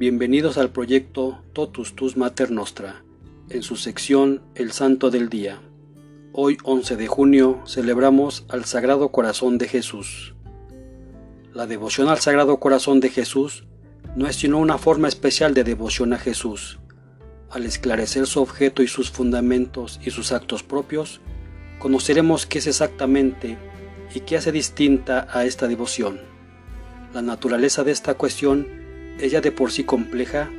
Bienvenidos al proyecto Totus Tus Mater Nostra, en su sección El Santo del Día. Hoy 11 de junio celebramos al Sagrado Corazón de Jesús. La devoción al Sagrado Corazón de Jesús no es sino una forma especial de devoción a Jesús. Al esclarecer su objeto y sus fundamentos y sus actos propios, conoceremos qué es exactamente y qué hace distinta a esta devoción. La naturaleza de esta cuestión es ya de por sí compleja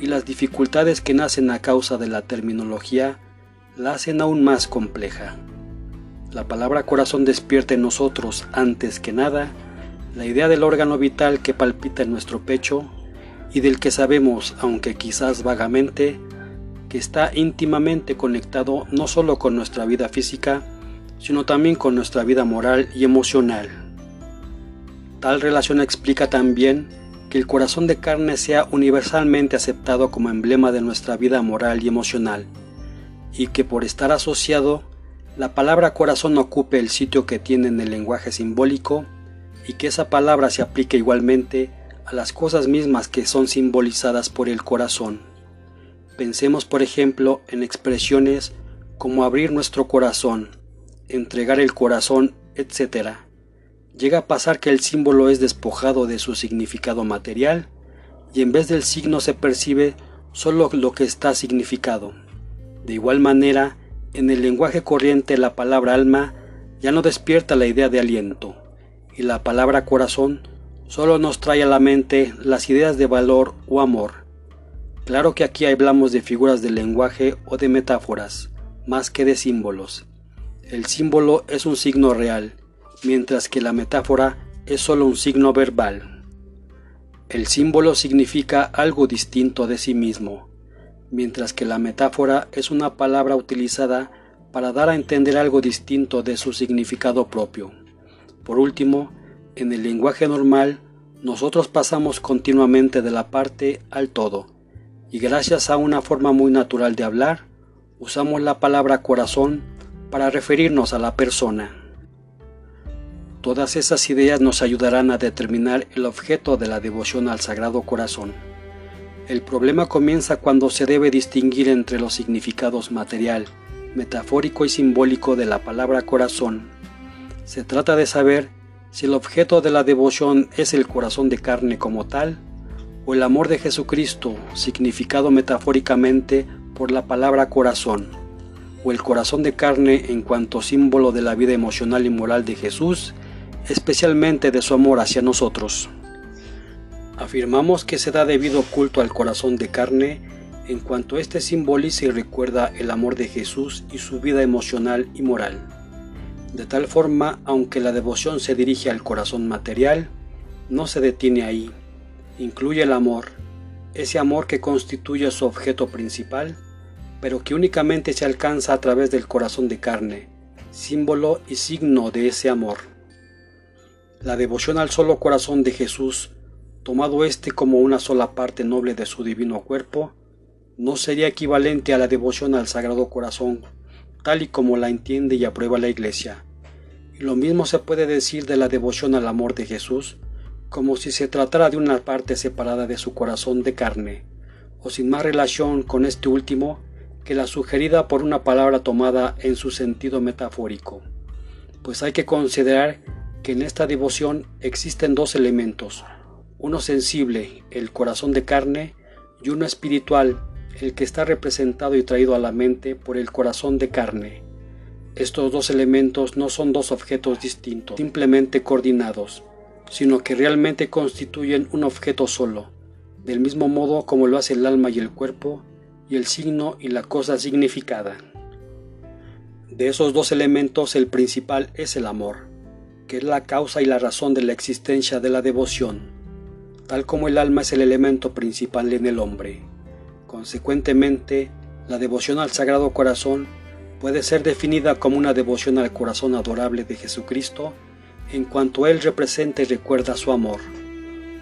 y las dificultades que nacen a causa de la terminología la hacen aún más compleja. La palabra corazón despierta en nosotros, antes que nada, la idea del órgano vital que palpita en nuestro pecho y del que sabemos, aunque quizás vagamente, que está íntimamente conectado no solo con nuestra vida física, sino también con nuestra vida moral y emocional. Tal relación explica también que el corazón de carne sea universalmente aceptado como emblema de nuestra vida moral y emocional, y que por estar asociado, la palabra corazón ocupe el sitio que tiene en el lenguaje simbólico y que esa palabra se aplique igualmente a las cosas mismas que son simbolizadas por el corazón. Pensemos, por ejemplo, en expresiones como abrir nuestro corazón, entregar el corazón, etc llega a pasar que el símbolo es despojado de su significado material y en vez del signo se percibe solo lo que está significado. De igual manera, en el lenguaje corriente la palabra alma ya no despierta la idea de aliento y la palabra corazón solo nos trae a la mente las ideas de valor o amor. Claro que aquí hablamos de figuras del lenguaje o de metáforas, más que de símbolos. El símbolo es un signo real mientras que la metáfora es solo un signo verbal. El símbolo significa algo distinto de sí mismo, mientras que la metáfora es una palabra utilizada para dar a entender algo distinto de su significado propio. Por último, en el lenguaje normal, nosotros pasamos continuamente de la parte al todo, y gracias a una forma muy natural de hablar, usamos la palabra corazón para referirnos a la persona. Todas esas ideas nos ayudarán a determinar el objeto de la devoción al Sagrado Corazón. El problema comienza cuando se debe distinguir entre los significados material, metafórico y simbólico de la palabra corazón. Se trata de saber si el objeto de la devoción es el corazón de carne como tal, o el amor de Jesucristo, significado metafóricamente por la palabra corazón, o el corazón de carne en cuanto símbolo de la vida emocional y moral de Jesús especialmente de su amor hacia nosotros. Afirmamos que se da debido culto al corazón de carne en cuanto éste simboliza y recuerda el amor de Jesús y su vida emocional y moral. De tal forma, aunque la devoción se dirige al corazón material, no se detiene ahí. Incluye el amor, ese amor que constituye su objeto principal, pero que únicamente se alcanza a través del corazón de carne, símbolo y signo de ese amor. La devoción al solo corazón de Jesús, tomado éste como una sola parte noble de su divino cuerpo, no sería equivalente a la devoción al Sagrado Corazón, tal y como la entiende y aprueba la Iglesia. Y lo mismo se puede decir de la devoción al amor de Jesús, como si se tratara de una parte separada de su corazón de carne, o sin más relación con este último que la sugerida por una palabra tomada en su sentido metafórico. Pues hay que considerar que en esta devoción existen dos elementos, uno sensible, el corazón de carne, y uno espiritual, el que está representado y traído a la mente por el corazón de carne. Estos dos elementos no son dos objetos distintos, simplemente coordinados, sino que realmente constituyen un objeto solo, del mismo modo como lo hace el alma y el cuerpo, y el signo y la cosa significada. De esos dos elementos el principal es el amor que es la causa y la razón de la existencia de la devoción, tal como el alma es el elemento principal en el hombre. Consecuentemente, la devoción al Sagrado Corazón puede ser definida como una devoción al corazón adorable de Jesucristo en cuanto Él representa y recuerda su amor.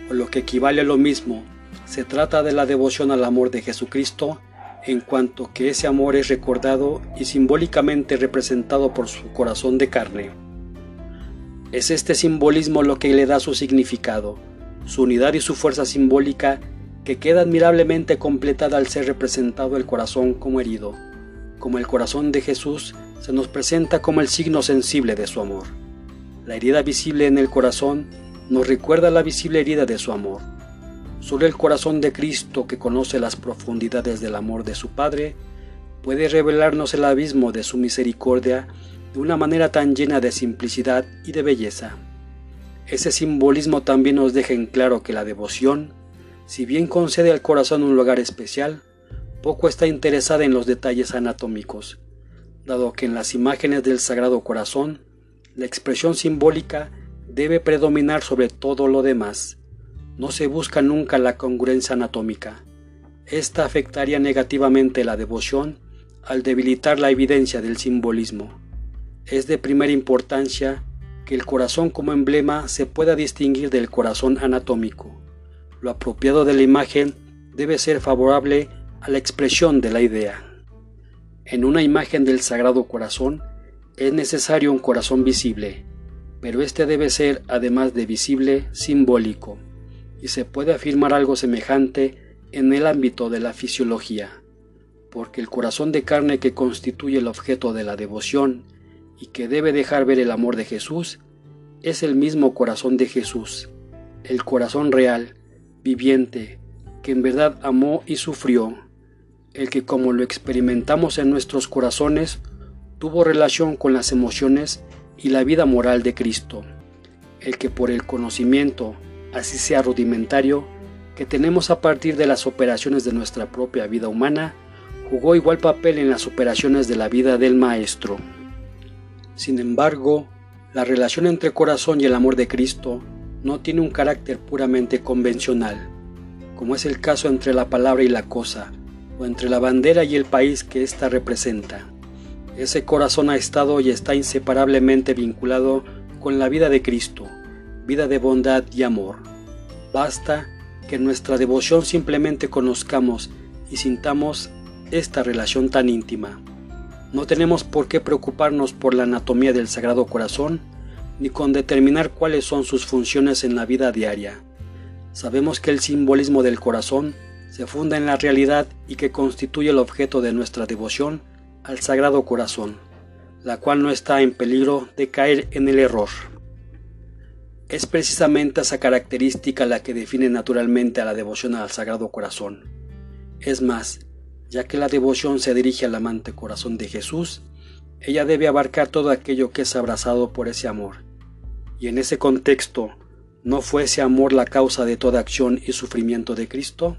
O lo que equivale a lo mismo, se trata de la devoción al amor de Jesucristo en cuanto que ese amor es recordado y simbólicamente representado por su corazón de carne. Es este simbolismo lo que le da su significado, su unidad y su fuerza simbólica que queda admirablemente completada al ser representado el corazón como herido, como el corazón de Jesús se nos presenta como el signo sensible de su amor. La herida visible en el corazón nos recuerda la visible herida de su amor. Solo el corazón de Cristo, que conoce las profundidades del amor de su Padre, puede revelarnos el abismo de su misericordia de una manera tan llena de simplicidad y de belleza. Ese simbolismo también nos deja en claro que la devoción, si bien concede al corazón un lugar especial, poco está interesada en los detalles anatómicos, dado que en las imágenes del Sagrado Corazón, la expresión simbólica debe predominar sobre todo lo demás. No se busca nunca la congruencia anatómica. Esta afectaría negativamente la devoción al debilitar la evidencia del simbolismo. Es de primera importancia que el corazón como emblema se pueda distinguir del corazón anatómico. Lo apropiado de la imagen debe ser favorable a la expresión de la idea. En una imagen del Sagrado Corazón es necesario un corazón visible, pero este debe ser, además de visible, simbólico, y se puede afirmar algo semejante en el ámbito de la fisiología, porque el corazón de carne que constituye el objeto de la devoción y que debe dejar ver el amor de Jesús, es el mismo corazón de Jesús, el corazón real, viviente, que en verdad amó y sufrió, el que como lo experimentamos en nuestros corazones, tuvo relación con las emociones y la vida moral de Cristo, el que por el conocimiento, así sea rudimentario, que tenemos a partir de las operaciones de nuestra propia vida humana, jugó igual papel en las operaciones de la vida del Maestro. Sin embargo, la relación entre corazón y el amor de Cristo no tiene un carácter puramente convencional, como es el caso entre la palabra y la cosa, o entre la bandera y el país que ésta representa. Ese corazón ha estado y está inseparablemente vinculado con la vida de Cristo, vida de bondad y amor. Basta que nuestra devoción simplemente conozcamos y sintamos esta relación tan íntima. No tenemos por qué preocuparnos por la anatomía del Sagrado Corazón, ni con determinar cuáles son sus funciones en la vida diaria. Sabemos que el simbolismo del corazón se funda en la realidad y que constituye el objeto de nuestra devoción al Sagrado Corazón, la cual no está en peligro de caer en el error. Es precisamente esa característica la que define naturalmente a la devoción al Sagrado Corazón. Es más, ya que la devoción se dirige al amante corazón de Jesús, ella debe abarcar todo aquello que es abrazado por ese amor. Y en ese contexto, ¿no fue ese amor la causa de toda acción y sufrimiento de Cristo?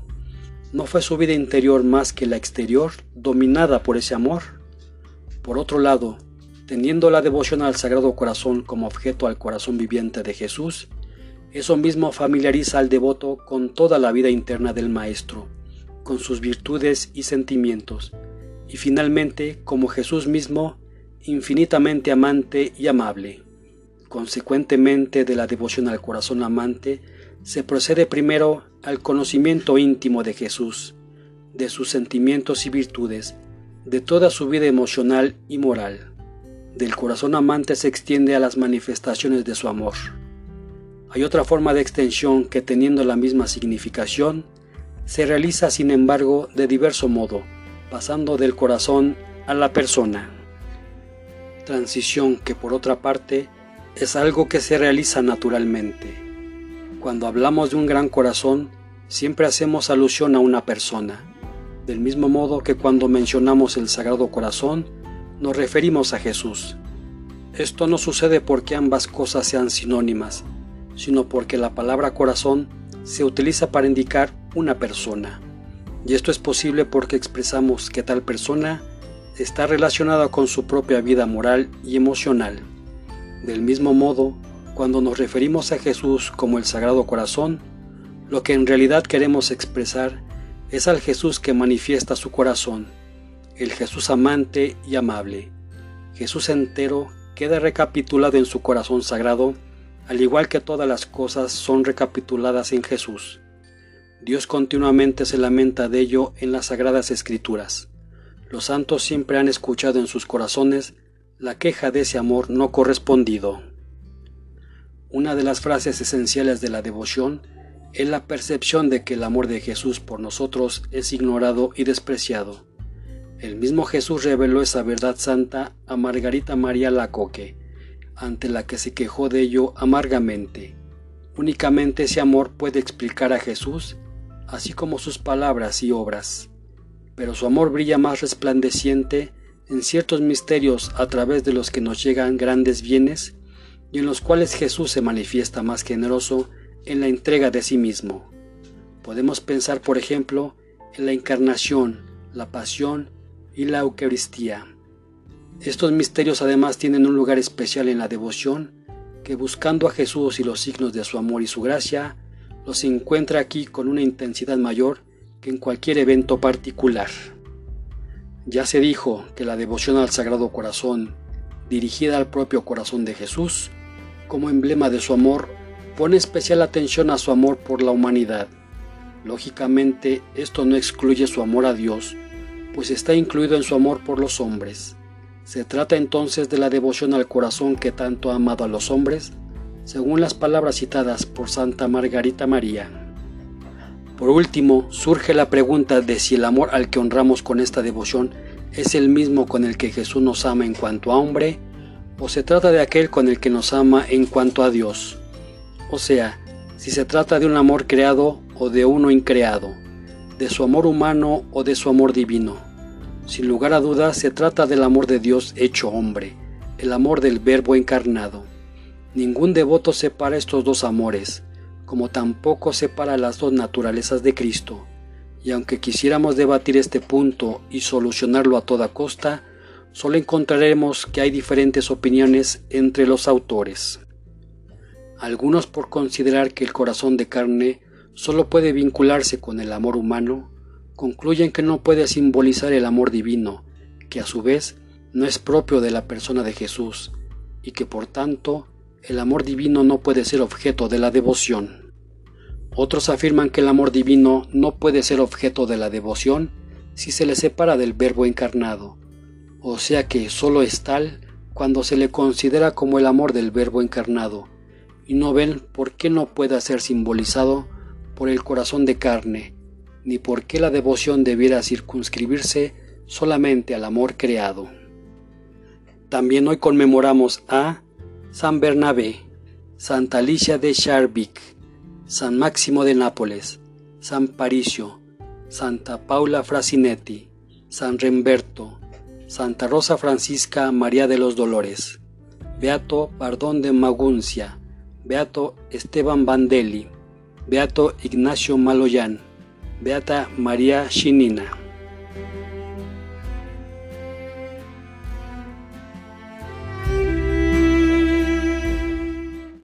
¿No fue su vida interior más que la exterior, dominada por ese amor? Por otro lado, teniendo la devoción al Sagrado Corazón como objeto al corazón viviente de Jesús, eso mismo familiariza al devoto con toda la vida interna del Maestro, con sus virtudes y sentimientos, y finalmente como Jesús mismo, infinitamente amante y amable. Consecuentemente de la devoción al corazón amante, se procede primero al conocimiento íntimo de Jesús, de sus sentimientos y virtudes, de toda su vida emocional y moral. Del corazón amante se extiende a las manifestaciones de su amor. Hay otra forma de extensión que teniendo la misma significación, se realiza sin embargo de diverso modo, pasando del corazón a la persona. Transición que por otra parte es algo que se realiza naturalmente. Cuando hablamos de un gran corazón, siempre hacemos alusión a una persona, del mismo modo que cuando mencionamos el Sagrado Corazón, nos referimos a Jesús. Esto no sucede porque ambas cosas sean sinónimas, sino porque la palabra corazón se utiliza para indicar una persona. Y esto es posible porque expresamos que tal persona está relacionada con su propia vida moral y emocional. Del mismo modo, cuando nos referimos a Jesús como el Sagrado Corazón, lo que en realidad queremos expresar es al Jesús que manifiesta su corazón, el Jesús amante y amable. Jesús entero queda recapitulado en su corazón sagrado al igual que todas las cosas son recapituladas en Jesús. Dios continuamente se lamenta de ello en las sagradas escrituras. Los santos siempre han escuchado en sus corazones la queja de ese amor no correspondido. Una de las frases esenciales de la devoción es la percepción de que el amor de Jesús por nosotros es ignorado y despreciado. El mismo Jesús reveló esa verdad santa a Margarita María Lacoque, ante la que se quejó de ello amargamente. Únicamente ese amor puede explicar a Jesús, así como sus palabras y obras. Pero su amor brilla más resplandeciente en ciertos misterios a través de los que nos llegan grandes bienes y en los cuales Jesús se manifiesta más generoso en la entrega de sí mismo. Podemos pensar, por ejemplo, en la encarnación, la pasión y la Eucaristía. Estos misterios además tienen un lugar especial en la devoción, que buscando a Jesús y los signos de su amor y su gracia, los encuentra aquí con una intensidad mayor que en cualquier evento particular. Ya se dijo que la devoción al Sagrado Corazón, dirigida al propio corazón de Jesús, como emblema de su amor, pone especial atención a su amor por la humanidad. Lógicamente, esto no excluye su amor a Dios, pues está incluido en su amor por los hombres. Se trata entonces de la devoción al corazón que tanto ha amado a los hombres, según las palabras citadas por Santa Margarita María. Por último, surge la pregunta de si el amor al que honramos con esta devoción es el mismo con el que Jesús nos ama en cuanto a hombre, o se trata de aquel con el que nos ama en cuanto a Dios. O sea, si se trata de un amor creado o de uno increado, de su amor humano o de su amor divino. Sin lugar a dudas se trata del amor de Dios hecho hombre, el amor del Verbo encarnado. Ningún devoto separa estos dos amores, como tampoco separa las dos naturalezas de Cristo. Y aunque quisiéramos debatir este punto y solucionarlo a toda costa, solo encontraremos que hay diferentes opiniones entre los autores. Algunos por considerar que el corazón de carne solo puede vincularse con el amor humano, concluyen que no puede simbolizar el amor divino, que a su vez no es propio de la persona de Jesús, y que por tanto el amor divino no puede ser objeto de la devoción. Otros afirman que el amor divino no puede ser objeto de la devoción si se le separa del Verbo encarnado, o sea que solo es tal cuando se le considera como el amor del Verbo encarnado, y no ven por qué no pueda ser simbolizado por el corazón de carne, ni por qué la devoción debiera circunscribirse solamente al amor creado. También hoy conmemoramos a San Bernabé, Santa Alicia de Charbic, San Máximo de Nápoles, San Paricio, Santa Paula Frasinetti, San Remberto, Santa Rosa Francisca María de los Dolores, Beato Pardón de Maguncia, Beato Esteban Bandelli, Beato Ignacio Maloyan, Beata María Chinina.